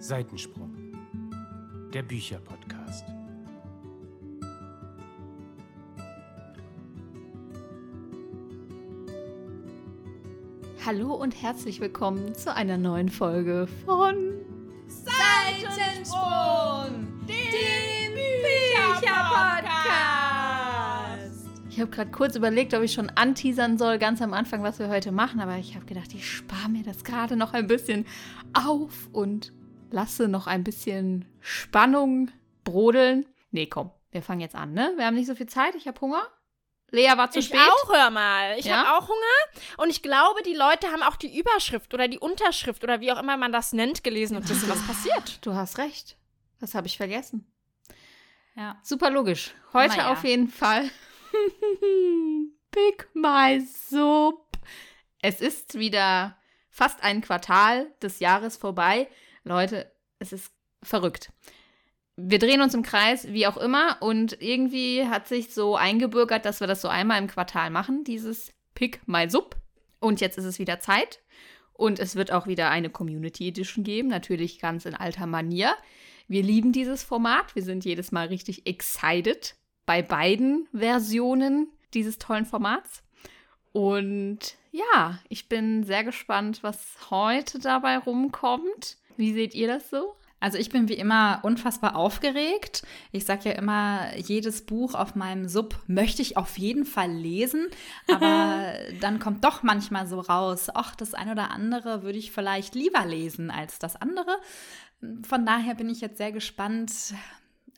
Seitensprung, der Bücherpodcast. Hallo und herzlich willkommen zu einer neuen Folge von Seitensprung, dem Bücherpodcast. Ich habe gerade kurz überlegt, ob ich schon anteasern soll, ganz am Anfang, was wir heute machen, aber ich habe gedacht, ich spare mir das gerade noch ein bisschen auf und lasse noch ein bisschen Spannung brodeln. Nee, komm, wir fangen jetzt an, ne? Wir haben nicht so viel Zeit, ich habe Hunger. Lea war zu ich spät. auch, hör mal. Ich Ja? habe auch Hunger. Und ich glaube, die Leute haben auch die Überschrift oder die Unterschrift oder wie auch immer man das nennt, gelesen und wissen, was passiert. Du hast recht. Das habe ich vergessen. Ja. Super logisch. Heute Naja. auf jeden Fall. Pick my soup. Es ist wieder fast ein Quartal des Jahres vorbei. Leute, es ist verrückt. Wir drehen uns im Kreis, wie auch immer, und irgendwie hat sich so eingebürgert, dass wir das so einmal im Quartal machen, dieses Pick my Sub. Und jetzt ist es wieder Zeit. Und es wird auch wieder eine Community Edition geben, natürlich ganz in alter Manier. Wir lieben dieses Format. Wir sind jedes Mal richtig excited bei beiden Versionen dieses tollen Formats. Und ja, ich bin sehr gespannt, was heute dabei rumkommt. Wie seht ihr das so? Also ich bin wie immer unfassbar aufgeregt. Ich sage ja immer, jedes Buch auf meinem Sub möchte ich auf jeden Fall lesen. Aber dann kommt doch manchmal so raus, ach, das eine oder andere würde ich vielleicht lieber lesen als das andere. Von daher bin ich jetzt sehr gespannt,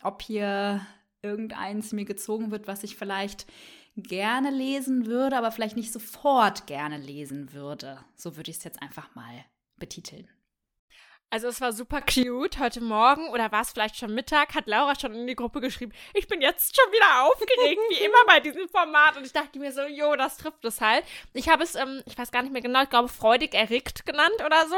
ob hier irgendeins mir gezogen wird, was ich vielleicht gerne lesen würde, aber vielleicht nicht sofort gerne lesen würde. So würde ich es jetzt einfach mal betiteln. Also es war super cute. Heute Morgen oder war es vielleicht schon Mittag, hat Laura schon in die Gruppe geschrieben, ich bin jetzt schon wieder aufgeregt, wie immer bei diesem Format. Und ich dachte mir so, jo, das trifft es halt. Ich habe es, ähm, ich weiß gar nicht mehr genau, ich glaube freudig erregt genannt oder so.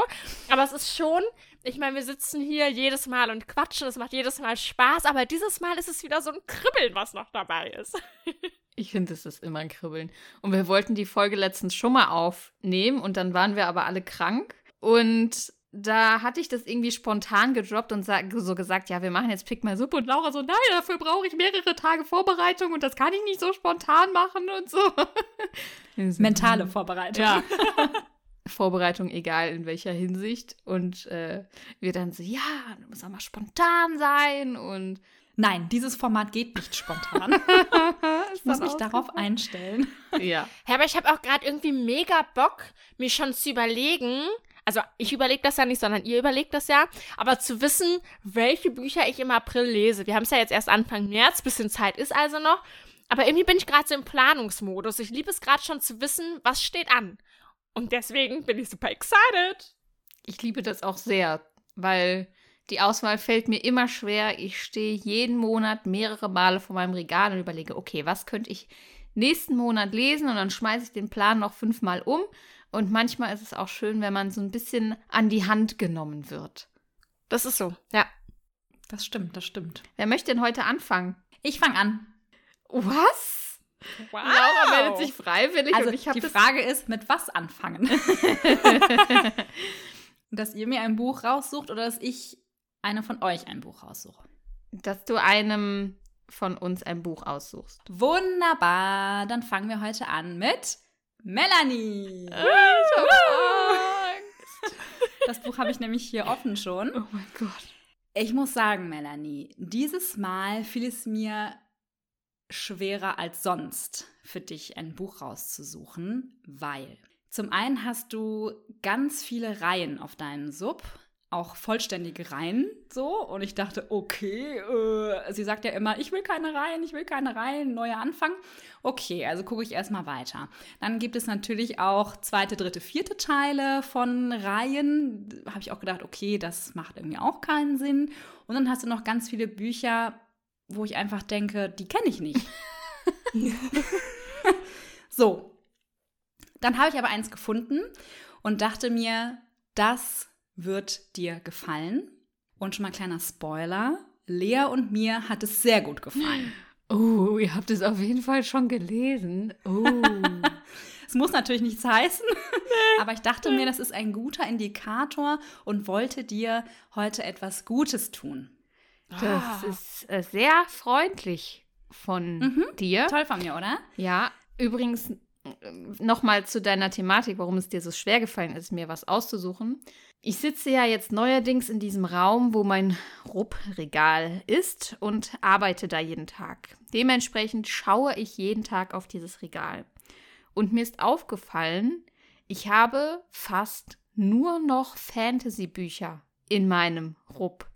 Aber es ist schon, ich meine, wir sitzen hier jedes Mal und quatschen, es macht jedes Mal Spaß. Aber dieses Mal ist es wieder so ein Kribbeln, was noch dabei ist. Ich finde, es ist immer ein Kribbeln. Und wir wollten die Folge letztens schon mal aufnehmen und dann waren wir aber alle krank. Und da hatte ich das irgendwie spontan gedroppt und so gesagt, ja, wir machen jetzt Pick My Suppe. Und Laura so, nein, dafür brauche ich mehrere Tage Vorbereitung und das kann ich nicht so spontan machen und so. Mentale Vorbereitung. Ja. Vorbereitung, egal in welcher Hinsicht. Und äh, wir dann so, ja, du musst auch mal spontan sein und Nein, dieses Format geht nicht spontan. Ich muss mich darauf einstellen. Ja. Ja, aber ich habe auch gerade irgendwie mega Bock, mir schon zu überlegen, also ich überlege das ja nicht, sondern ihr überlegt das ja, aber zu wissen, welche Bücher ich im April lese. Wir haben es ja jetzt erst Anfang März, bisschen Zeit ist also noch, aber irgendwie bin ich gerade so im Planungsmodus. Ich liebe es gerade schon zu wissen, was steht an. Und deswegen bin ich super excited. Ich liebe das auch sehr, weil die Auswahl fällt mir immer schwer. Ich stehe jeden Monat mehrere Male vor meinem Regal und überlege, okay, was könnte ich nächsten Monat lesen? Und dann schmeiße ich den Plan noch fünfmal um. Und manchmal ist es auch schön, wenn man so ein bisschen an die Hand genommen wird. Das ist so, ja. Das stimmt, das stimmt. Wer möchte denn heute anfangen? Ich fange an. Was? Wow. Laura meldet sich freiwillig Also und ich habe die Frage ist, mit was anfangen? dass ihr mir ein Buch raussucht oder dass ich eine von euch ein Buch raussuche. dass du einem von uns ein Buch aussuchst. Wunderbar, dann fangen wir heute an mit Melanie. Ich hab Angst. Das Buch habe ich nämlich hier offen schon. Oh mein Gott. Ich muss sagen, Melanie, dieses Mal fiel es mir schwerer als sonst für dich ein Buch rauszusuchen, weil zum einen hast du ganz viele Reihen auf deinem Sub, auch vollständige Reihen so und ich dachte, okay, äh, sie sagt ja immer, ich will keine Reihen, ich will keine Reihen, neuer Anfang. Okay, also gucke ich erstmal weiter. Dann gibt es natürlich auch zweite, dritte, vierte Teile von Reihen. Habe ich auch gedacht, okay, das macht irgendwie auch keinen Sinn. Und dann hast du noch ganz viele Bücher, wo ich einfach denke, die kenne ich nicht. so. Dann habe ich aber eins gefunden und dachte mir, das wird dir gefallen. Und schon mal kleiner Spoiler. Lea und mir hat es sehr gut gefallen. Oh, ihr habt es auf jeden Fall schon gelesen. Oh. Es muss natürlich nichts heißen, aber ich dachte mir, das ist ein guter Indikator und wollte dir heute etwas Gutes tun. Das Ah. ist äh, sehr freundlich von Mhm. dir. Toll von mir, oder? Ja, übrigens nochmal zu deiner Thematik, warum es dir so schwer gefallen ist, mir was auszusuchen. Ich sitze ja jetzt neuerdings in diesem Raum, wo mein Rupp-Regal ist und arbeite da jeden Tag. Dementsprechend schaue ich jeden Tag auf dieses Regal. Und mir ist aufgefallen, ich habe fast nur noch Fantasy-Bücher in meinem Rupp.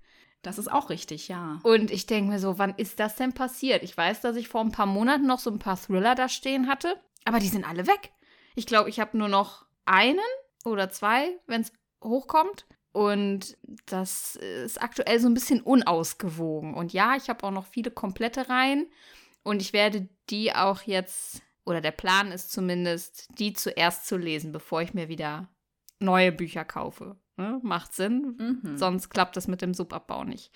Das ist auch richtig, ja. Und ich denke mir so, wann ist das denn passiert? Ich weiß, dass ich vor ein paar Monaten noch so ein paar Thriller da stehen hatte, aber die sind alle weg. Ich glaube, ich habe nur noch einen oder zwei, wenn es hochkommt. Und das ist aktuell so ein bisschen unausgewogen. Und ja, ich habe auch noch viele komplette Reihen. Und ich werde die auch jetzt, oder der Plan ist zumindest, die zuerst zu lesen, bevor ich mir wieder neue Bücher kaufe. Ne? Macht Sinn. Mhm. Sonst klappt das mit dem Subabbau nicht.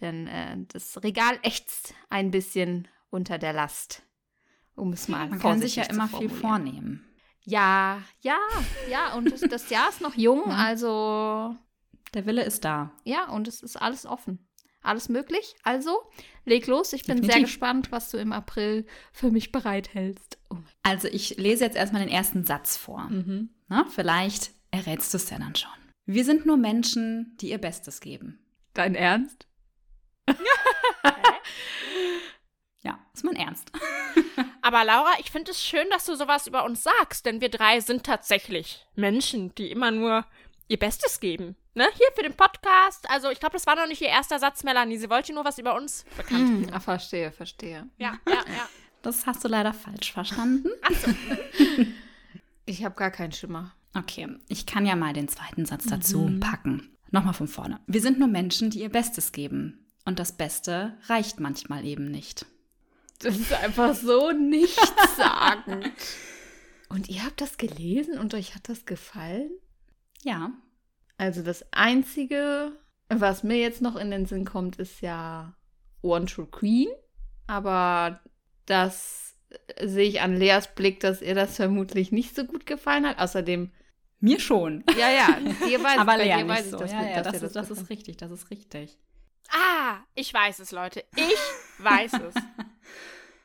Denn äh, das Regal ächzt ein bisschen unter der Last. Um es mal Man kann sich ja immer viel vornehmen. Ja, ja, ja. Und das, das Jahr ist noch jung, also Der Wille ist da. ja, und es ist alles offen. Alles möglich. Also, leg los. Ich bin sehr Definitiv. gespannt, was du im April für mich bereithältst. Oh Also ich lese jetzt erstmal den ersten Satz vor. Mhm. Na, vielleicht errätst du es ja dann schon. Wir sind nur Menschen, die ihr Bestes geben. Dein Ernst? Ja, ist mein Ernst. Aber Laura, ich finde es schön, dass du sowas über uns sagst, denn wir drei sind tatsächlich Menschen, die immer nur ihr Bestes geben. Ne? Hier für den Podcast. Also, ich glaube, das war noch nicht ihr erster Satz, Melanie. Sie wollte nur was über uns bekannt ah, verstehe, verstehe. Ja, ja, ja. Das hast du leider falsch verstanden. Ich habe gar keinen Schimmer. Okay, ich kann ja mal den zweiten Satz dazu packen. Nochmal von vorne. Wir sind nur Menschen, die ihr Bestes geben. Und das Beste reicht manchmal eben nicht. Das ist einfach so nichtssagend. Und ihr habt das gelesen und euch hat das gefallen? Ja, Also das Einzige, was mir jetzt noch in den Sinn kommt, ist ja One True Queen. Aber das sehe ich an Leas Blick, dass ihr das vermutlich nicht so gut gefallen hat. Außerdem, mir schon. ja, ja, dir weiß, Aber Lea nicht ich so. das, ja, mit, ja, das, ist, das gefallen ist richtig, das ist richtig. Ah, ich weiß es, Leute. Ich weiß es.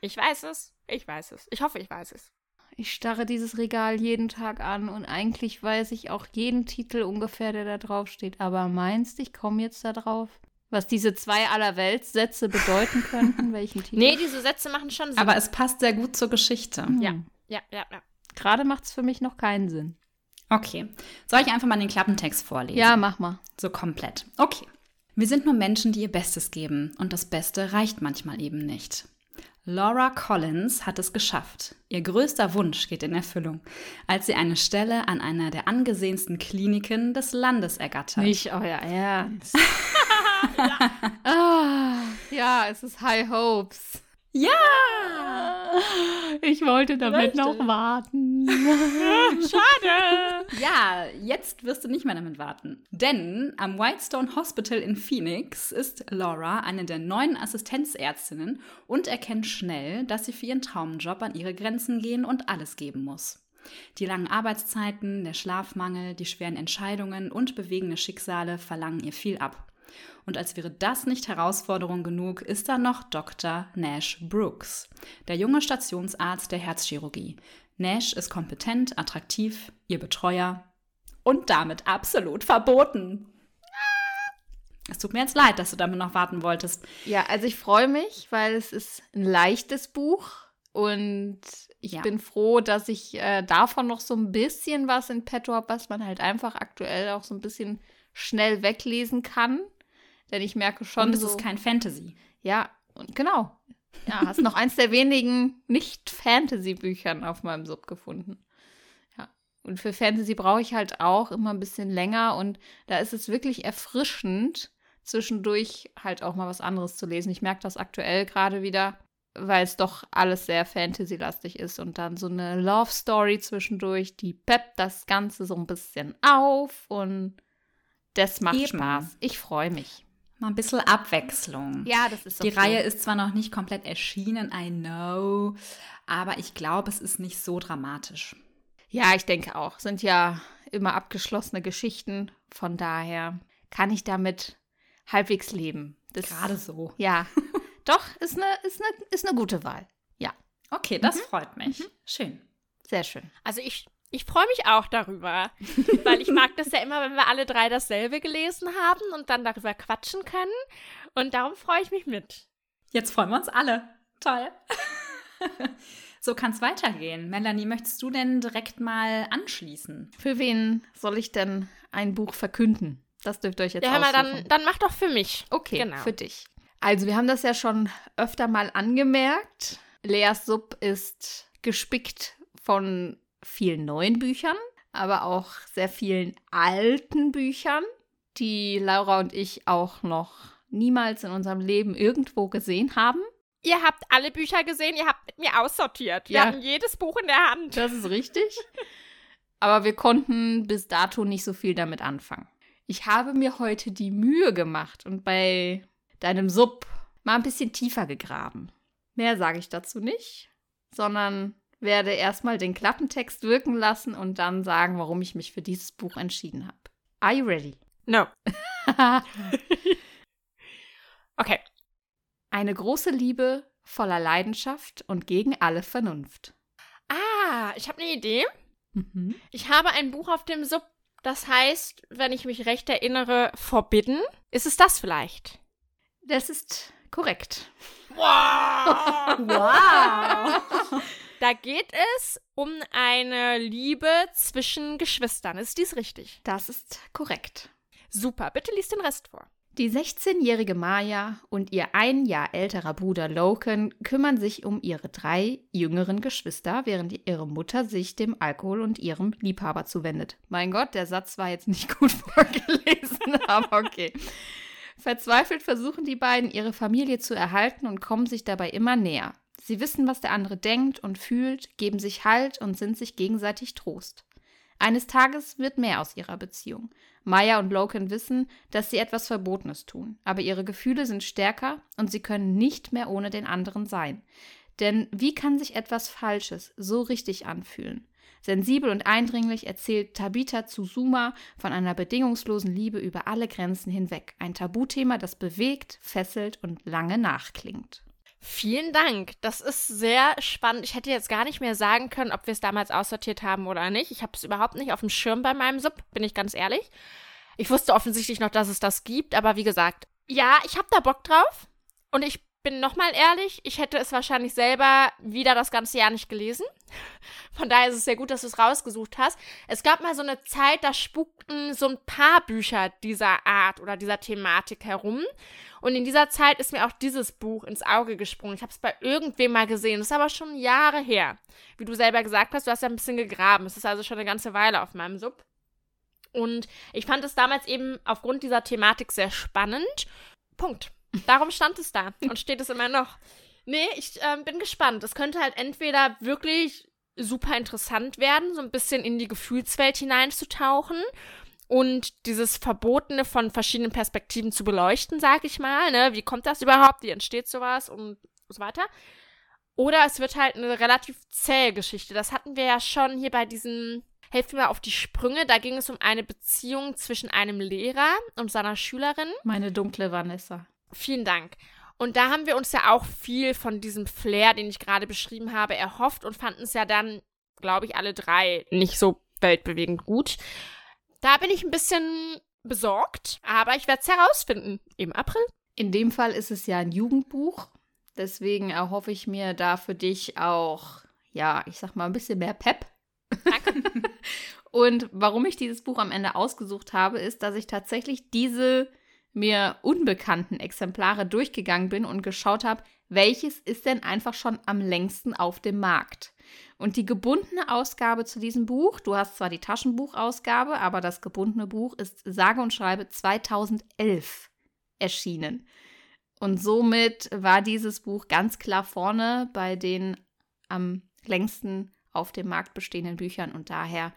Ich weiß es. Ich weiß es. Ich hoffe, ich weiß es. Ich starre dieses Regal jeden Tag an und eigentlich weiß ich auch jeden Titel ungefähr, der da drauf steht. Aber meinst du, ich komme jetzt da drauf? Was diese zwei Allerweltssätze bedeuten könnten? Welchen Titel? Nee, diese Sätze machen schon Sinn. Aber es passt sehr gut zur Geschichte. Ja. Hm. ja, ja, ja. Gerade macht es für mich noch keinen Sinn. Okay, soll ich einfach mal den Klappentext vorlesen? Ja, mach mal. So komplett. Okay. Wir sind nur Menschen, die ihr Bestes geben und das Beste reicht manchmal eben nicht. Laura Collins hat es geschafft. Ihr größter Wunsch geht in Erfüllung, als sie eine Stelle an einer der angesehensten Kliniken des Landes ergattert. Nicht euer Ernst. ah, ja, es ist High Hopes. Ja! Ich wollte damit Richtig. noch warten. Schade. Ja, jetzt wirst du nicht mehr damit warten. Denn am Whitestone Hospital in Phoenix ist Laura eine der neuen Assistenzärztinnen und erkennt schnell, dass sie für ihren Traumjob an ihre Grenzen gehen und alles geben muss. Die langen Arbeitszeiten, der Schlafmangel, die schweren Entscheidungen und bewegende Schicksale verlangen ihr viel ab. Und als wäre das nicht Herausforderung genug, ist da noch Dr. Nash Brooks, der junge Stationsarzt der Herzchirurgie. Nash ist kompetent, attraktiv, ihr Betreuer und damit absolut verboten. Es tut mir jetzt leid, dass du damit noch warten wolltest. Ja, also ich freue mich, weil es ist ein leichtes Buch und ich Ja. bin froh, dass ich äh, davon noch so ein bisschen was in petto habe, was man halt einfach aktuell auch so ein bisschen schnell weglesen kann. Denn ich merke schon, Und es so, ist kein Fantasy. ja, und genau. Ja, hast noch eins der wenigen Nicht-Fantasy-Büchern auf meinem Sub gefunden. Ja. Und für Fantasy brauche ich halt auch immer ein bisschen länger und da ist es wirklich erfrischend, zwischendurch halt auch mal was anderes zu lesen. Ich merke das aktuell gerade wieder, weil es doch alles sehr Fantasy-lastig ist und dann so eine Love-Story zwischendurch, die peppt das Ganze so ein bisschen auf und das macht Eben. Spaß. Ich freue mich. Mal ein bisschen Abwechslung. Ja, das ist Die okay. Reihe ist zwar noch nicht komplett erschienen, I know, aber ich glaube, es ist nicht so dramatisch. Ja, ich denke auch. Sind ja immer abgeschlossene Geschichten. Von daher kann ich damit halbwegs leben. Das, Gerade so. Ja. Doch, ist eine, ist, eine, ist eine gute Wahl. Ja, Okay, das freut mich. Schön. sehr schön. Also ich, ich freue mich auch darüber, weil ich mag das ja immer, wenn wir alle drei dasselbe gelesen haben und dann darüber quatschen können. Und darum freue ich mich mit. Jetzt freuen wir uns alle. Toll. so kann es weitergehen. Melanie, möchtest du denn direkt mal anschließen? Für wen soll ich denn ein Buch verkünden? Das dürft ihr euch jetzt Ja, aussuchen. dann, dann mach doch für mich. Okay, Genau. für dich. Also, wir haben das ja schon öfter mal angemerkt. Leas Sub ist gespickt von vielen neuen Büchern, aber auch sehr vielen alten Büchern, die Laura und ich auch noch niemals in unserem Leben irgendwo gesehen haben. Ihr habt alle Bücher gesehen, ihr habt mit mir aussortiert. Wir Ja. hatten jedes Buch in der Hand. Das ist richtig. Aber wir konnten bis dato nicht so viel damit anfangen. Ich habe mir heute die Mühe gemacht und bei deinem Sub mal ein bisschen tiefer gegraben. Mehr sage ich dazu nicht, sondern werde erstmal den Klappentext wirken lassen und dann sagen, warum ich mich für dieses Buch entschieden habe. Are you ready? No. Okay. Eine große Liebe voller Leidenschaft und gegen alle Vernunft. Ah, ich habe eine Idee. Mhm. Ich habe ein Buch auf dem Sub, das heißt, wenn ich mich recht erinnere, Forbidden. Ist es das vielleicht? Das ist korrekt. Wow! Wow. da geht es um eine Liebe zwischen Geschwistern. Ist dies richtig? Das ist korrekt. Super, bitte lies den Rest vor. Die 16-jährige Maya und ihr ein Jahr älterer Bruder Loken kümmern sich um ihre drei jüngeren Geschwister, während ihre Mutter sich dem Alkohol und ihrem Liebhaber zuwendet. Mein Gott, der Satz war jetzt nicht gut vorgelesen, aber okay. Verzweifelt versuchen die beiden, ihre Familie zu erhalten und kommen sich dabei immer näher. Sie wissen, was der andere denkt und fühlt, geben sich Halt und sind sich gegenseitig Trost. Eines Tages wird mehr aus ihrer Beziehung. Maya und Loken wissen, dass sie etwas Verbotenes tun, aber ihre Gefühle sind stärker und sie können nicht mehr ohne den anderen sein. Denn wie kann sich etwas Falsches so richtig anfühlen? Sensibel und eindringlich erzählt Tabitha Tsuzuma von einer bedingungslosen Liebe über alle Grenzen hinweg. Ein Tabuthema, das bewegt, fesselt und lange nachklingt. Vielen Dank. Das ist sehr spannend. Ich hätte jetzt gar nicht mehr sagen können, ob wir es damals aussortiert haben oder nicht. Ich habe es überhaupt nicht auf dem Schirm bei meinem Sub, bin ich ganz ehrlich. Ich wusste offensichtlich noch, dass es das gibt, aber wie gesagt, ja, ich habe da Bock drauf. Und ich bin nochmal ehrlich, ich hätte es wahrscheinlich selber wieder das ganze Jahr nicht gelesen. Von daher ist es sehr gut, dass du es rausgesucht hast. Es gab mal so eine Zeit, da spukten so ein paar Bücher dieser Art oder dieser Thematik herum. Und in dieser Zeit ist mir auch dieses Buch ins Auge gesprungen. Ich habe es bei irgendwem mal gesehen. Das ist aber schon Jahre her. Wie du selber gesagt hast, du hast ja ein bisschen gegraben. Es ist also schon eine ganze Weile auf meinem Sub. Und ich fand es damals eben aufgrund dieser Thematik sehr spannend. Punkt. Darum stand es da und steht es immer noch. Nee, ich ähm, bin gespannt. Es könnte halt entweder wirklich super interessant werden, so ein bisschen in die Gefühlswelt hineinzutauchen und dieses Verbotene von verschiedenen Perspektiven zu beleuchten, sag ich mal. Ne? Wie kommt das überhaupt? Wie entsteht sowas und so weiter? Oder es wird halt eine relativ zähe Geschichte. Das hatten wir ja schon hier bei diesem Helft mir auf die Sprünge. Da ging es um eine Beziehung zwischen einem Lehrer und seiner Schülerin. Meine dunkle Vanessa. Vielen Dank. Und da haben wir uns ja auch viel von diesem Flair, den ich gerade beschrieben habe, erhofft und fanden es ja dann, glaube ich, alle drei nicht so weltbewegend gut. Da bin ich ein bisschen besorgt, aber ich werde es herausfinden im April. In dem Fall ist es ja ein Jugendbuch. Deswegen erhoffe ich mir da für dich auch, ja, ich sag mal, ein bisschen mehr Pep. Danke. Und warum ich dieses Buch am Ende ausgesucht habe, ist, dass ich tatsächlich diese mir unbekannten Exemplare durchgegangen bin und geschaut habe, welches ist denn einfach schon am längsten auf dem Markt. Und die gebundene Ausgabe zu diesem Buch, du hast zwar die Taschenbuchausgabe, aber das gebundene Buch ist sage und schreibe 2011 erschienen. Und somit war dieses Buch ganz klar vorne bei den am längsten auf dem Markt bestehenden Büchern und daher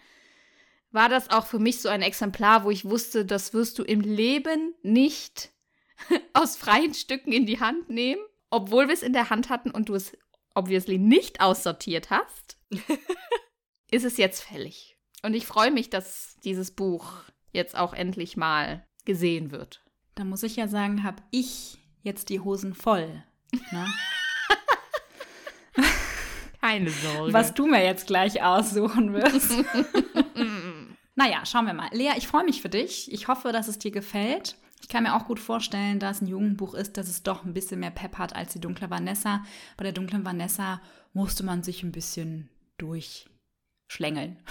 war das auch für mich so ein Exemplar, wo ich wusste, das wirst du im Leben nicht aus freien Stücken in die Hand nehmen, obwohl wir es in der Hand hatten und du es obviously nicht aussortiert hast. ist es jetzt fällig. Und ich freue mich, dass dieses Buch jetzt auch endlich mal gesehen wird. Da muss ich ja sagen, habe ich jetzt die Hosen voll. Ne? Keine Sorge. Was du mir jetzt gleich aussuchen wirst. Naja, schauen wir mal. Lea, ich freue mich für dich. Ich hoffe, dass es dir gefällt. Ich kann mir auch gut vorstellen, dass ein Jugendbuch ist, dass es doch ein bisschen mehr Pep hat als die dunkle Vanessa. Bei der dunklen Vanessa musste man sich ein bisschen durchschlängeln.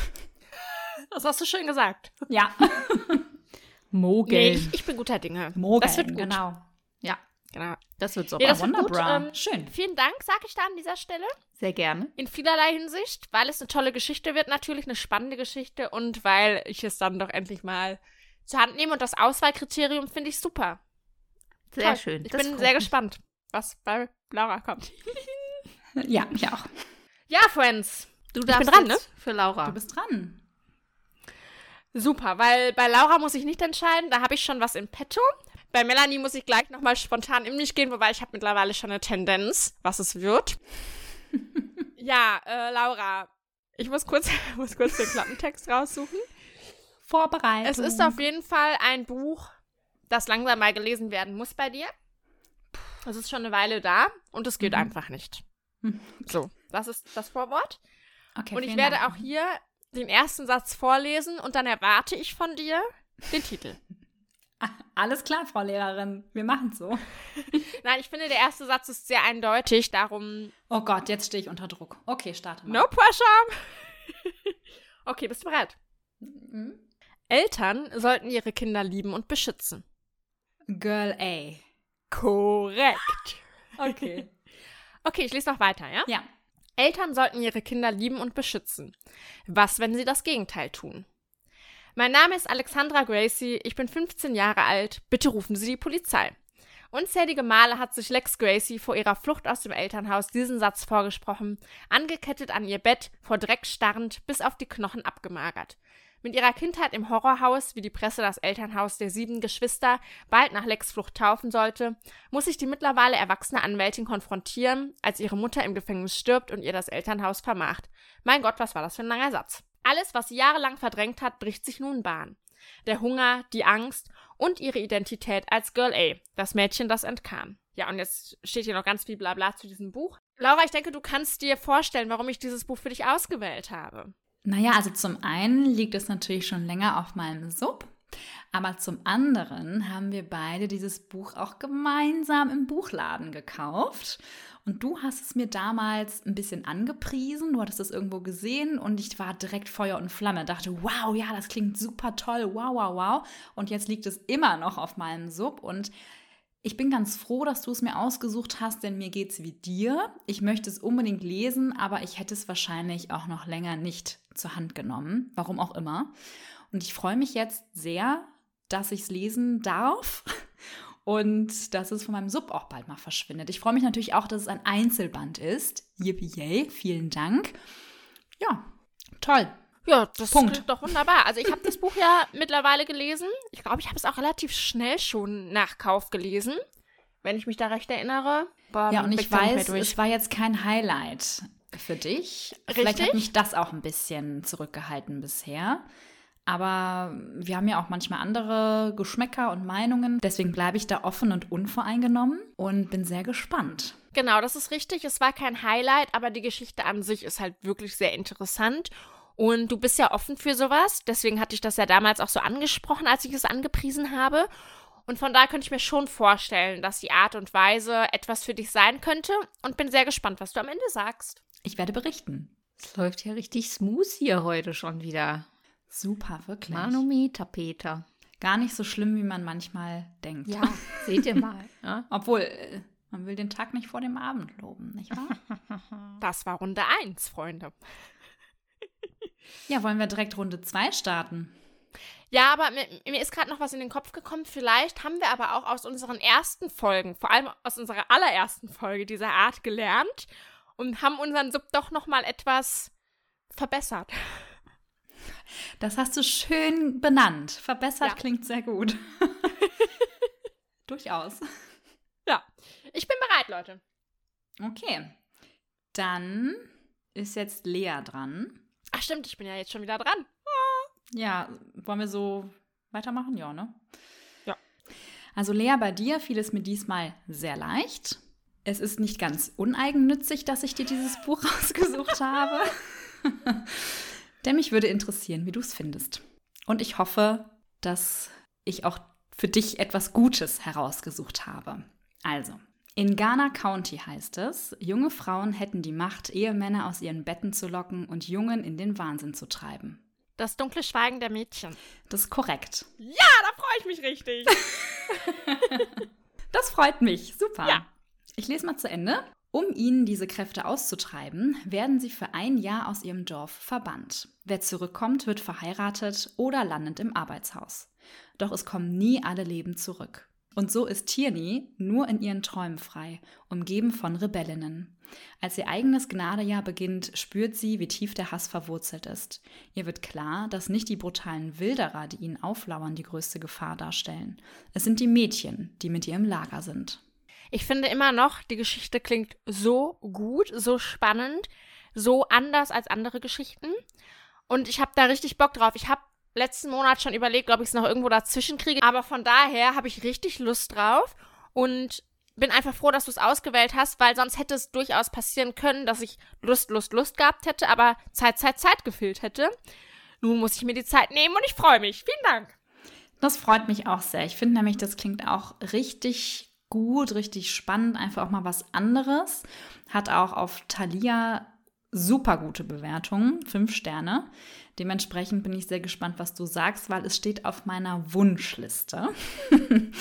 Das hast du schön gesagt. Ja. Mogeln. Nee, ich, ich bin guter Dinge. Mogeln, das wird gut. genau. Ja, Genau. das wird so. Ja, das wird gut. Wonderbra. Ähm, Schön. Vielen Dank, sage ich da an dieser Stelle. Sehr gerne. In vielerlei Hinsicht, weil es eine tolle Geschichte wird, natürlich eine spannende Geschichte und weil ich es dann doch endlich mal zur Hand nehme und das Auswahlkriterium finde ich super. Sehr Toll. schön. Ich Das bin sehr mich. gespannt, was bei Laura kommt. Ja, ich auch. Ja, Friends. Du bin darfst dran, jetzt für Laura. Du bist dran. Super, weil bei Laura muss ich nicht entscheiden, da habe ich schon was im Petto. Bei Melanie muss ich gleich nochmal spontan in mich gehen, wobei ich habe mittlerweile schon eine Tendenz, was es wird. ja, äh, Laura, ich muss kurz, muss kurz den Klappentext raussuchen. Vorbereitet. Es ist auf jeden Fall ein Buch, das langsam mal gelesen werden muss bei dir. Es ist schon eine Weile da und es geht Mhm. einfach nicht. So, das ist das Vorwort. Okay, und ich werde Dank. auch hier den ersten Satz vorlesen und dann erwarte ich von dir den Titel. Alles klar, Frau Lehrerin. Wir machen so. Nein, ich finde, der erste Satz ist sehr eindeutig, darum Oh Gott, jetzt stehe ich unter Druck. Okay, starte mal. no pressure. okay, bist du bereit? Mhm. Eltern sollten ihre Kinder lieben und beschützen. Girl A. Korrekt. Okay. Okay, ich lese noch weiter, ja? ja. Eltern sollten ihre Kinder lieben und beschützen. Was, wenn sie das Gegenteil tun? Mein Name ist Alexandra Gracie, ich bin 15 Jahre alt, bitte rufen Sie die Polizei. Unzählige Male hat sich Lex Gracie vor ihrer Flucht aus dem Elternhaus diesen Satz vorgesprochen, angekettet an ihr Bett, vor Dreck starrend, bis auf die Knochen abgemagert. Mit ihrer Kindheit im Horrorhaus, wie die Presse das Elternhaus der sieben Geschwister bald nach Lex Flucht taufen sollte, muss sich die mittlerweile erwachsene Anwältin konfrontieren, als ihre Mutter im Gefängnis stirbt und ihr das Elternhaus vermacht. Mein Gott, was war das für ein langer Satz. Alles, was sie jahrelang verdrängt hat, bricht sich nun Bahn. Der Hunger, die Angst und ihre Identität als Girl A, das Mädchen, das entkam. Ja, und jetzt steht hier noch ganz viel Blabla zu diesem Buch. Laura, ich denke, du kannst dir vorstellen, warum ich dieses Buch für dich ausgewählt habe. Naja, also zum einen liegt es natürlich schon länger auf meinem Sub, aber zum anderen haben wir beide dieses Buch auch gemeinsam im Buchladen gekauft. Und du hast es mir damals ein bisschen angepriesen, du hattest es irgendwo gesehen und ich war direkt Feuer und Flamme, dachte, wow, ja, das klingt super toll, wow, wow, wow. Und jetzt liegt es immer noch auf meinem Sub und ich bin ganz froh, dass du es mir ausgesucht hast, denn mir geht es wie dir. Ich möchte es unbedingt lesen, aber ich hätte es wahrscheinlich auch noch länger nicht zur Hand genommen, warum auch immer. Und ich freue mich jetzt sehr, dass ich es lesen darf und dass es von meinem Sub auch bald mal verschwindet. Ich freue mich natürlich auch, dass es ein Einzelband ist. Yippie yay, vielen Dank. Ja, toll. Ja, das Punkt. klingt doch wunderbar. Also ich habe das Buch ja mittlerweile gelesen. Ich glaube, ich habe es auch relativ schnell schon nach Kauf gelesen, wenn ich mich da recht erinnere. Aber Ja, und ich weiß, es war jetzt kein Highlight für dich. Vielleicht Richtig? hat mich das auch ein bisschen zurückgehalten bisher. Aber wir haben ja auch manchmal andere Geschmäcker und Meinungen. Deswegen bleibe ich da offen und unvoreingenommen und bin sehr gespannt. Genau, das ist richtig. Es war kein Highlight, aber die Geschichte an sich ist halt wirklich sehr interessant. Und du bist ja offen für sowas. Deswegen hatte ich das ja damals auch so angesprochen, als ich es angepriesen habe. Und von daher könnte ich mir schon vorstellen, dass die Art und Weise etwas für dich sein könnte. Und bin sehr gespannt, was du am Ende sagst. Ich werde berichten. Es läuft ja richtig smooth hier heute schon wieder. Super, wirklich. Manometer, Peter. Gar nicht so schlimm, wie man manchmal denkt. Ja, seht ihr mal. Ja? Obwohl, äh, man will den Tag nicht vor dem Abend loben, nicht wahr? Das war Runde 1, Freunde. ja, wollen wir direkt Runde 2 starten? Ja, aber mir, mir ist gerade noch was in den Kopf gekommen. Vielleicht haben wir aber auch aus unseren ersten Folgen, vor allem aus unserer allerersten Folge dieser Art gelernt und haben unseren Sub doch noch mal etwas verbessert. Das hast du schön benannt. Verbessert Ja. klingt sehr gut. Durchaus. Ja, ich bin bereit, Leute. Okay. Dann ist jetzt Lea dran. Ach stimmt, ich bin ja jetzt schon wieder dran. Ja, wollen wir so weitermachen? Ja, ne? Ja. Also Lea, bei dir fiel es mir diesmal sehr leicht. Es ist nicht ganz uneigennützig, dass ich dir dieses Buch rausgesucht habe. Denn mich würde interessieren, wie du es findest. Und ich hoffe, dass ich auch für dich etwas Gutes herausgesucht habe. Also, in Ghana County heißt es, junge Frauen hätten die Macht, Ehemänner aus ihren Betten zu locken und Jungen in den Wahnsinn zu treiben. Das dunkle Schweigen der Mädchen. Das ist korrekt. Ja, da freue ich mich richtig. Das freut mich. Super. Ja. Ich lese mal zu Ende. Um ihnen diese Kräfte auszutreiben, werden sie für ein Jahr aus ihrem Dorf verbannt. Wer zurückkommt, wird verheiratet oder landet im Arbeitshaus. Doch es kommen nie alle Leben zurück. Und so ist Tierney nur in ihren Träumen frei, umgeben von Rebellinnen. Als ihr eigenes Gnadejahr beginnt, spürt sie, wie tief der Hass verwurzelt ist. Ihr wird klar, dass nicht die brutalen Wilderer, die ihnen auflauern, die größte Gefahr darstellen. Es sind die Mädchen, die mit ihr im Lager sind. Ich finde immer noch, die Geschichte klingt so gut, so spannend, so anders als andere Geschichten. Und ich habe da richtig Bock drauf. Ich habe letzten Monat schon überlegt, ob ich es noch irgendwo dazwischen kriege. Aber von daher habe ich richtig Lust drauf und bin einfach froh, dass du es ausgewählt hast, weil sonst hätte es durchaus passieren können, dass ich Lust, Lust, Lust gehabt hätte, aber Zeit, Zeit, Zeit gefehlt hätte. Nun muss ich mir die Zeit nehmen und ich freue mich. Vielen Dank. Das freut mich auch sehr. Ich finde nämlich, das klingt auch richtig gut, richtig spannend, einfach auch mal was anderes. Hat auch auf Thalia super gute Bewertungen, fünf Sterne. Dementsprechend bin ich sehr gespannt, was du sagst, weil es steht auf meiner Wunschliste.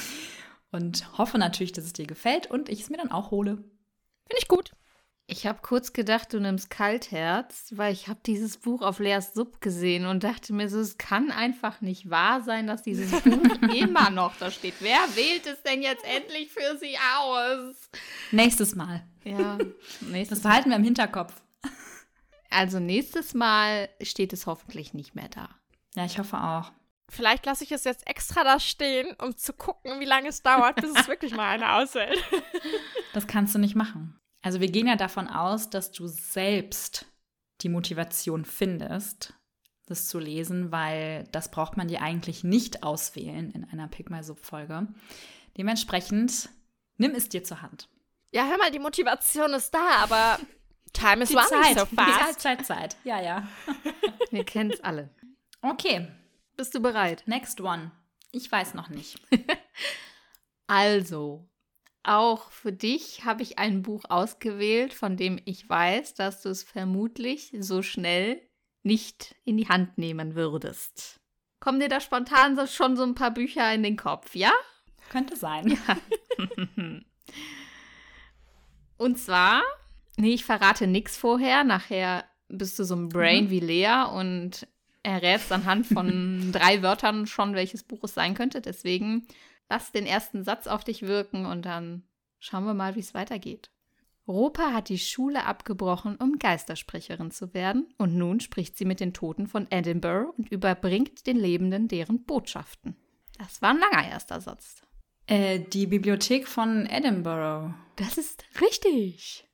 und hoffe natürlich, dass es dir gefällt und ich es mir dann auch hole. Finde ich gut. Ich habe kurz gedacht, du nimmst Kaltherz, weil ich habe dieses Buch auf Leas Sub gesehen und dachte mir so, es kann einfach nicht wahr sein, dass dieses Buch immer noch da steht. Wer wählt es denn jetzt endlich für sie aus? Nächstes Mal. Ja, Das nächstes Mal. behalten wir im Hinterkopf. Also nächstes Mal steht es hoffentlich nicht mehr da. Ja, ich hoffe auch. Vielleicht lasse ich es jetzt extra da stehen, um zu gucken, wie lange es dauert, bis es wirklich mal eine auswählt. Das kannst du nicht machen. Also wir gehen ja davon aus, dass du selbst die Motivation findest, das zu lesen, weil das braucht man dir eigentlich nicht auswählen in einer Pick My Sub Folge. Dementsprechend nimm es dir zur Hand. Ja, hör mal, die Motivation ist da, aber time is Die running Zeit, so die fast. Zeit, Zeit, Zeit. Ja, ja. Wir kennen es alle. Okay, Bist du bereit? next one. Ich weiß noch nicht. Also, auch für dich habe ich ein Buch ausgewählt, von dem ich weiß, dass du es vermutlich so schnell nicht in die Hand nehmen würdest. Kommen dir da spontan so schon so ein paar Bücher in den Kopf, ja? Könnte sein. Und zwar, nee, ich verrate nichts vorher. Nachher bist du so ein Brain Mhm. wie Lea und errätst anhand von drei Wörtern schon, welches Buch es sein könnte. Deswegen lass den ersten Satz auf dich wirken und dann schauen wir mal, wie es weitergeht. Ropa hat die Schule abgebrochen, um Geistersprecherin zu werden, und nun spricht sie mit den Toten von Edinburgh und überbringt den Lebenden deren Botschaften. Das war ein langer erster Satz. Äh, die Bibliothek von Edinburgh. Das ist richtig.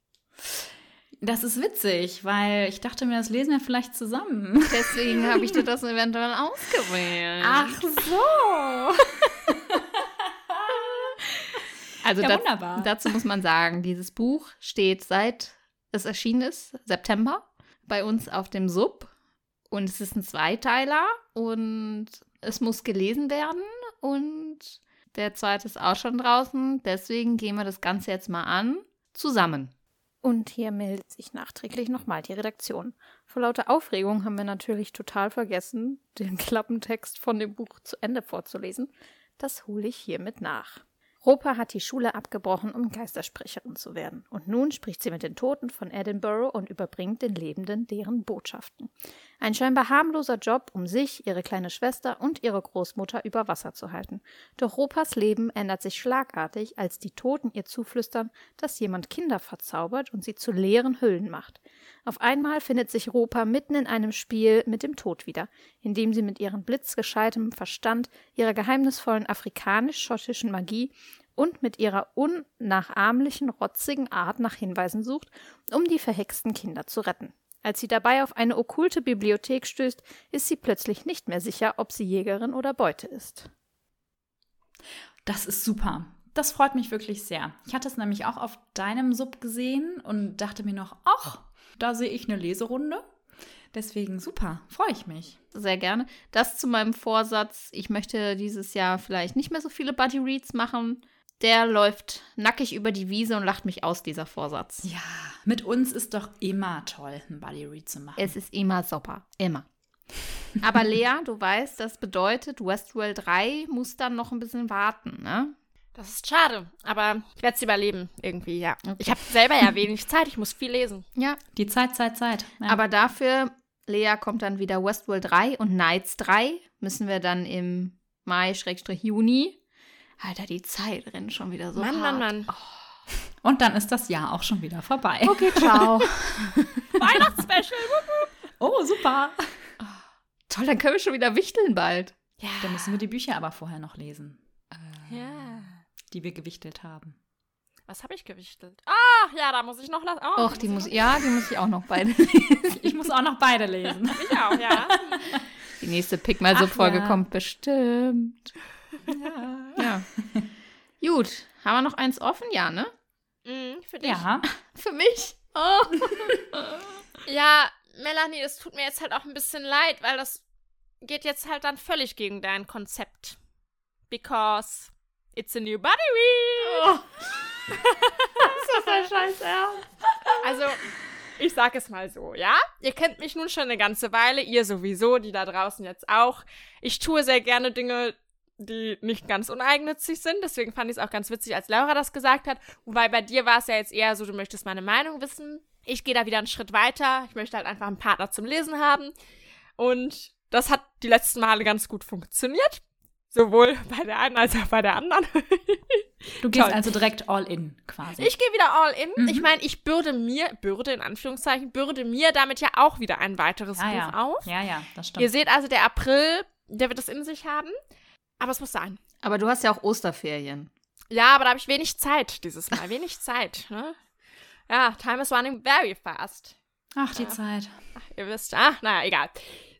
Das ist witzig, weil ich dachte mir, das lesen wir vielleicht zusammen. Deswegen habe ich dir das eventuell ausgewählt. so. Also ja, da- wunderbar. dazu muss man sagen, dieses Buch steht seit es erschienen ist, September, bei uns auf dem Sub. Und es ist ein Zweiteiler und es muss gelesen werden. Und der zweite ist auch schon draußen. Deswegen gehen wir das Ganze jetzt mal an. Zusammen. Und hier meldet sich nachträglich nochmal die Redaktion. Vor lauter Aufregung haben wir natürlich total vergessen, den Klappentext von dem Buch zu Ende vorzulesen. Das hole ich hiermit nach. Ropa hat die Schule abgebrochen, um Geistersprecherin zu werden. Und nun spricht sie mit den Toten von Edinburgh und überbringt den Lebenden deren Botschaften. Ein scheinbar harmloser Job, um sich, ihre kleine Schwester und ihre Großmutter über Wasser zu halten. Doch Ropas Leben ändert sich schlagartig, als die Toten ihr zuflüstern, dass jemand Kinder verzaubert und sie zu leeren Hüllen macht. Auf einmal findet sich Ropa mitten in einem Spiel mit dem Tod wieder, in dem sie mit ihrem blitzgescheitem Verstand, ihrer geheimnisvollen afrikanisch-schottischen Magie und mit ihrer unnachahmlichen, rotzigen Art nach Hinweisen sucht, um die verhexten Kinder zu retten. Als sie dabei auf eine okkulte Bibliothek stößt, ist sie plötzlich nicht mehr sicher, ob sie Jägerin oder Beute ist. Das ist super. Das freut mich wirklich sehr. Ich hatte es nämlich auch auf deinem Sub gesehen und dachte mir noch, ach, da sehe ich eine Leserunde. Deswegen super, freue ich mich. Sehr gerne. Das zu meinem Vorsatz. Ich möchte dieses Jahr vielleicht nicht mehr so viele Buddy Reads machen. Der läuft nackig über die Wiese und lacht mich aus, dieser Vorsatz. Ja, mit uns ist doch immer toll, einen Buddy Read zu machen. Es ist immer super. Immer. Aber Lea, du weißt, das bedeutet, Westworld 3 muss dann noch ein bisschen warten, ne? Das ist schade, aber ich werde es überleben irgendwie, ja. Okay. Ich habe selber ja wenig Zeit, ich muss viel lesen. Ja. Die Zeit, Zeit, Zeit. Ja. Aber dafür, Lea, kommt dann wieder Westworld 3 und Nights 3 müssen wir dann im Mai-Juni. Alter, die Zeit rennt schon wieder so Mann, hart. Mann, Mann. Oh. Und dann ist das Jahr auch schon wieder vorbei. Okay, ciao. Weihnachtsspecial. oh, super. Oh, toll, dann können wir schon wieder wichteln bald. Ja. Dann müssen wir die Bücher aber vorher noch lesen. Äh, ja. Die wir gewichtelt haben. Was habe ich gewichtelt? Ah, ja, da muss ich noch. Oh, Och, die muss, ja, die muss ich auch noch beide lesen. Ich muss auch noch beide lesen. ich auch, ja. Die nächste Pick mal so Folge ja. kommt bestimmt. Ja. ja. Gut, haben wir noch eins offen? Ja, ne? Mhm, für dich. Ja. für mich. Oh. ja, Melanie, das tut mir jetzt halt auch ein bisschen leid, weil das geht jetzt halt dann völlig gegen dein Konzept. Because it's a new body read. Oh. das ist ein scheiß Ernst. Also, ich sag es mal so, ja? Ihr kennt mich nun schon eine ganze Weile, ihr sowieso, die da draußen jetzt auch. Ich tue sehr gerne Dinge, die nicht ganz uneigennützig sind. Deswegen fand ich es auch ganz witzig, als Laura das gesagt hat. Wobei bei dir war es ja jetzt eher so, du möchtest meine Meinung wissen. Ich gehe da wieder einen Schritt weiter. Ich möchte halt einfach einen Partner zum Lesen haben. Und das hat die letzten Male ganz gut funktioniert. Sowohl bei der einen als auch bei der anderen. Du gehst Toll. also direkt all in quasi. Ich gehe wieder all in. Mhm. Ich meine, ich bürde mir, bürde in Anführungszeichen, bürde mir damit ja auch wieder ein weiteres ja, Buch ja. auf. Ja, ja, das stimmt. Ihr seht also, der April, der wird es in sich haben. Aber es muss sein. Aber du hast ja auch Osterferien. Ja, aber da habe ich wenig Zeit dieses Mal. Wenig Zeit. Ne? Ja, time is running very fast. Ach, die ja. Zeit. Ach, ihr wisst, ach, naja, egal.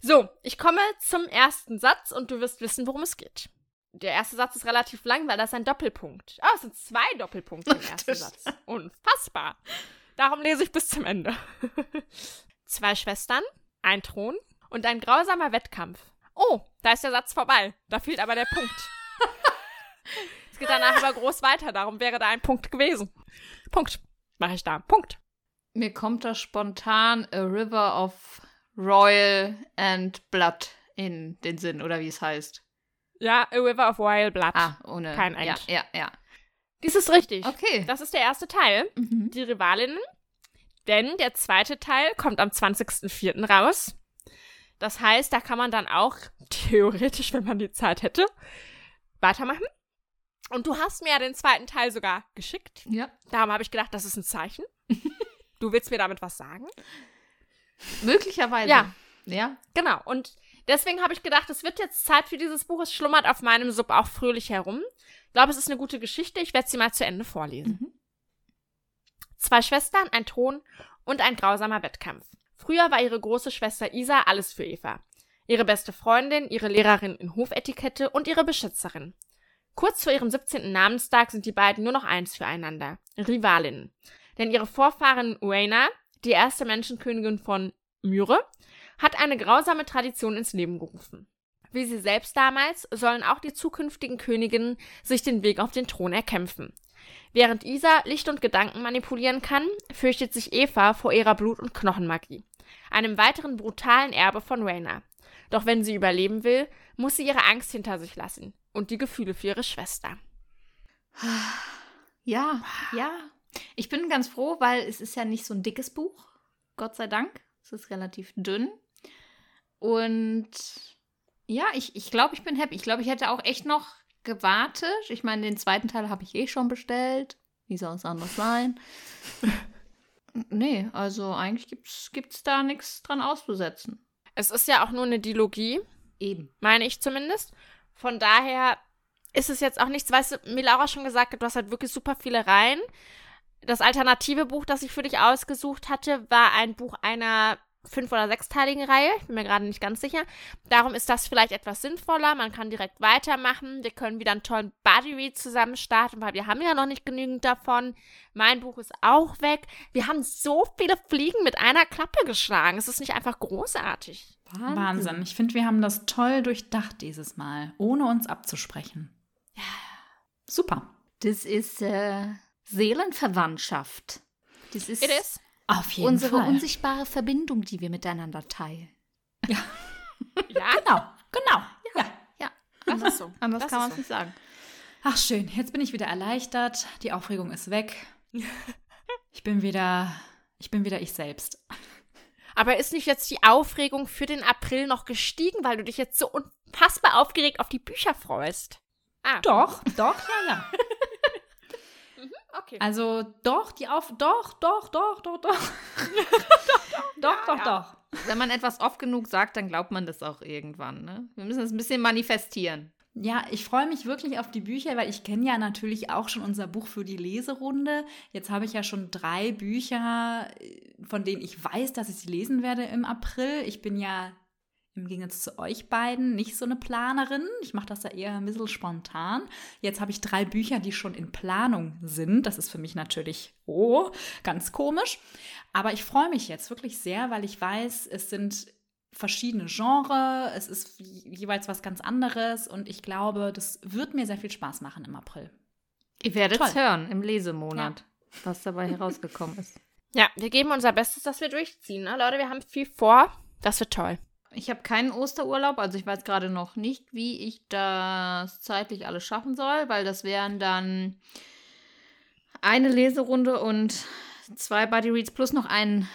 So, ich komme zum ersten Satz und du wirst wissen, worum es geht. Der erste Satz ist relativ lang, weil das ist ein Doppelpunkt. Ah, oh, es sind zwei Doppelpunkte im ersten Satz. Unfassbar. Darum lese ich bis zum Ende. zwei Schwestern, ein Thron und ein grausamer Wettkampf. Oh, da ist der Satz vorbei. Da fehlt aber der Punkt. es geht danach aber groß weiter, darum wäre da ein Punkt gewesen. Punkt. Mache ich da. Punkt. Mir kommt da spontan A River of Royal and Blood in den Sinn, oder wie es heißt. Ja, A River of Royal Blood. Ah, ohne. Kein End. Ja, ja, ja. Dies ist richtig. Okay. Das ist der erste Teil. Mhm. Die Rivalinnen. Denn der zweite Teil kommt am 20.04. raus. Das heißt, da kann man dann auch theoretisch, wenn man die Zeit hätte, weitermachen. Und du hast mir ja den zweiten Teil sogar geschickt. Ja. Darum habe ich gedacht, das ist ein Zeichen. du willst mir damit was sagen? Möglicherweise. Ja. Ja. Genau. Und deswegen habe ich gedacht, es wird jetzt Zeit für dieses Buch. Es schlummert auf meinem Sub auch fröhlich herum. Ich glaube, es ist eine gute Geschichte. Ich werde sie mal zu Ende vorlesen. Mhm. Zwei Schwestern, ein Thron und ein grausamer Wettkampf. Früher war ihre große Schwester Isa alles für Eva. Ihre beste Freundin, ihre Lehrerin in Hofetikette und ihre Beschützerin. Kurz vor ihrem 17. Namenstag sind die beiden nur noch eins füreinander. Rivalinnen. Denn ihre Vorfahrin Uena, die erste Menschenkönigin von Myre, hat eine grausame Tradition ins Leben gerufen. Wie sie selbst damals sollen auch die zukünftigen Königinnen sich den Weg auf den Thron erkämpfen. Während Isa Licht und Gedanken manipulieren kann, fürchtet sich Eva vor ihrer Blut- und Knochenmagie, einem weiteren brutalen Erbe von Rhaena. Doch wenn sie überleben will, muss sie ihre Angst hinter sich lassen und die Gefühle für ihre Schwester. Ja, ja. Ich bin ganz froh, weil es ist ja nicht so ein dickes Buch. Gott sei Dank. Es ist relativ dünn. Und ja, ich, ich glaube, ich bin happy. Ich glaube, ich hätte auch echt noch gewartet. Ich meine, den zweiten Teil habe ich eh schon bestellt. Wie soll es anders sein? nee, also eigentlich gibt es da nichts dran auszusetzen. Es ist ja auch nur eine Dilogie. Eben. Meine ich zumindest. Von daher ist es jetzt auch nichts, weißt du, mir Laura schon gesagt hat, du hast halt wirklich super viele Reihen. Das alternative Buch, das ich für dich ausgesucht hatte, war ein Buch einer fünf- oder sechsteiligen Reihe. Ich bin mir gerade nicht ganz sicher. Darum ist das vielleicht etwas sinnvoller. Man kann direkt weitermachen. Wir können wieder einen tollen Buddy Read zusammen starten, weil wir haben ja noch nicht genügend davon. Mein Buch ist auch weg. Wir haben so viele Fliegen mit einer Klappe geschlagen. Es ist nicht einfach großartig. Wahnsinn. Ich finde, wir haben das toll durchdacht dieses Mal, ohne uns abzusprechen. Ja. Super. Das ist äh, Seelenverwandtschaft. Das ist It is. Auf jeden unsere Fall. unsichtbare Verbindung, die wir miteinander teilen. Ja, Genau, genau. Ja. Ja, das ist so. anders Das kann man es so. nicht sagen. Ach schön, jetzt bin ich wieder erleichtert. Die Aufregung ist weg. Ich bin wieder, ich bin wieder ich selbst. Aber ist nicht jetzt die Aufregung für den April noch gestiegen, weil du dich jetzt so unfassbar aufgeregt auf die Bücher freust? Ah, Doch, doch, ja, ja. okay. Also doch, die Auf, doch, doch, doch, doch, doch. doch, doch, ja. doch. Wenn man etwas oft genug sagt, dann glaubt man das auch irgendwann. Ne? Wir müssen es ein bisschen manifestieren. Ja, ich freue mich wirklich auf die Bücher, weil ich kenne ja natürlich auch schon unser Buch für die Leserunde. Jetzt habe ich ja schon drei Bücher, äh, von denen ich weiß, dass ich sie lesen werde im April. Ich bin ja im Gegensatz zu euch beiden nicht so eine Planerin. Ich mache das ja eher ein bisschen spontan. Jetzt habe ich drei Bücher, die schon in Planung sind. Das ist für mich natürlich, oh, ganz komisch. Aber ich freue mich jetzt wirklich sehr, weil ich weiß, es sind verschiedene Genres, es ist jeweils was ganz anderes und ich glaube, das wird mir sehr viel Spaß machen im April. Ihr werdet es hören im Lesemonat, was dabei herausgekommen ist. Ja, wir geben unser Bestes, dass wir durchziehen. Ne? Leute, wir haben viel vor. Das wird toll. Ich habe keinen Osterurlaub, also ich weiß gerade noch nicht, wie ich das zeitlich alles schaffen soll, weil das wären dann eine Leserunde und zwei Buddy Reads plus noch einen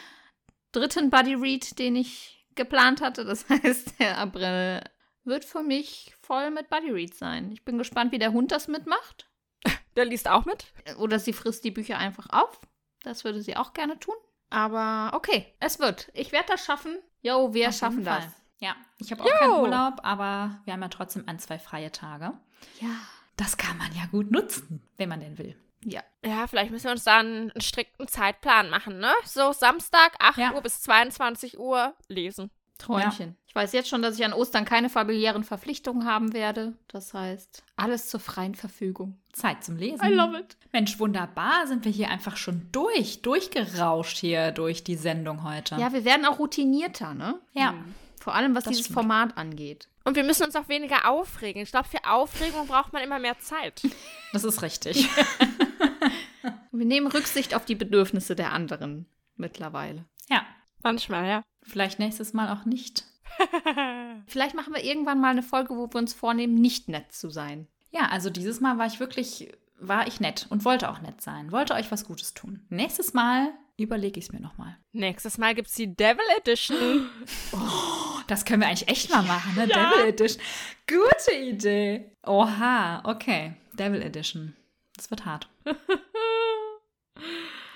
dritten Buddy Read, den ich geplant hatte. Das heißt, der April wird für mich voll mit Buddy Reads sein. Ich bin gespannt, wie der Hund das mitmacht. Der liest auch mit. Oder sie frisst die Bücher einfach auf. Das würde sie auch gerne tun. Aber okay, es wird. Ich werde das schaffen. Jo, wir Auf schaffen das. Fall. Ja, ich habe auch keinen Urlaub, aber wir haben ja trotzdem ein, zwei freie Tage. Ja. Das kann man ja gut nutzen, wenn man denn will. Ja. Ja, vielleicht müssen wir uns da einen, einen strikten Zeitplan machen, ne? So Samstag, 8 Ja. Uhr bis 22 Uhr lesen. Träumchen. Ich weiß jetzt schon, dass ich an Ostern keine familiären Verpflichtungen haben werde. Das heißt, alles zur freien Verfügung. Zeit zum Lesen. it. Mensch, wunderbar, sind wir hier einfach schon durch, durchgerauscht hier durch die Sendung heute. Ja, wir werden auch routinierter, ne? ja. Vor allem, was Das dieses stimmt. Format angeht. Und wir müssen uns auch weniger aufregen. Ich glaube, für Aufregung braucht man immer mehr Zeit. das ist richtig. Wir nehmen Rücksicht auf die Bedürfnisse der anderen mittlerweile. ja, Manchmal, ja. vielleicht nächstes Mal auch nicht. Vielleicht machen wir irgendwann mal eine Folge, wo wir uns vornehmen, nicht nett zu sein. Ja, also dieses Mal war ich wirklich, war ich nett und wollte auch nett sein, wollte euch was Gutes tun. Nächstes Mal überlege ich es mir nochmal. Nächstes Mal gibt's die Devil Edition. Das können wir eigentlich echt mal machen, ne? Devil Edition. Gute Idee. Oha, okay. Devil Edition. Das wird hart.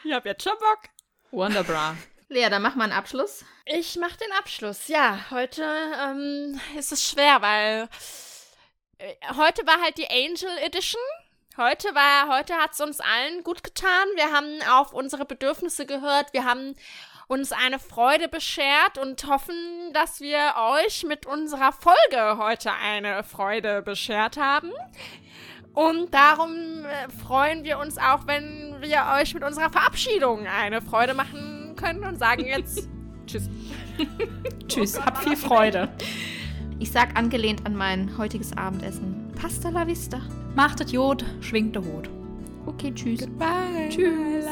ich hab jetzt schon Bock. Wonderbra. Lea, dann mach mal einen Abschluss. Ich mach den Abschluss. Ja, heute ähm, ist es schwer, weil äh, heute war halt die Angel Edition. Heute war, heute hat's uns allen gut getan. Wir haben auf unsere Bedürfnisse gehört. Wir haben uns eine Freude beschert und hoffen, dass wir euch mit unserer Folge heute eine Freude beschert haben. Und darum äh, freuen wir uns auch, wenn wir euch mit unserer Verabschiedung eine Freude machen können und sagen jetzt Tschüss. Tschüss, hab viel Freude. Ich sag angelehnt an mein heutiges Abendessen. Pasta la vista. Machtet Jod, schwingt der Hut. Okay, tschüss. Bye. Tschüss.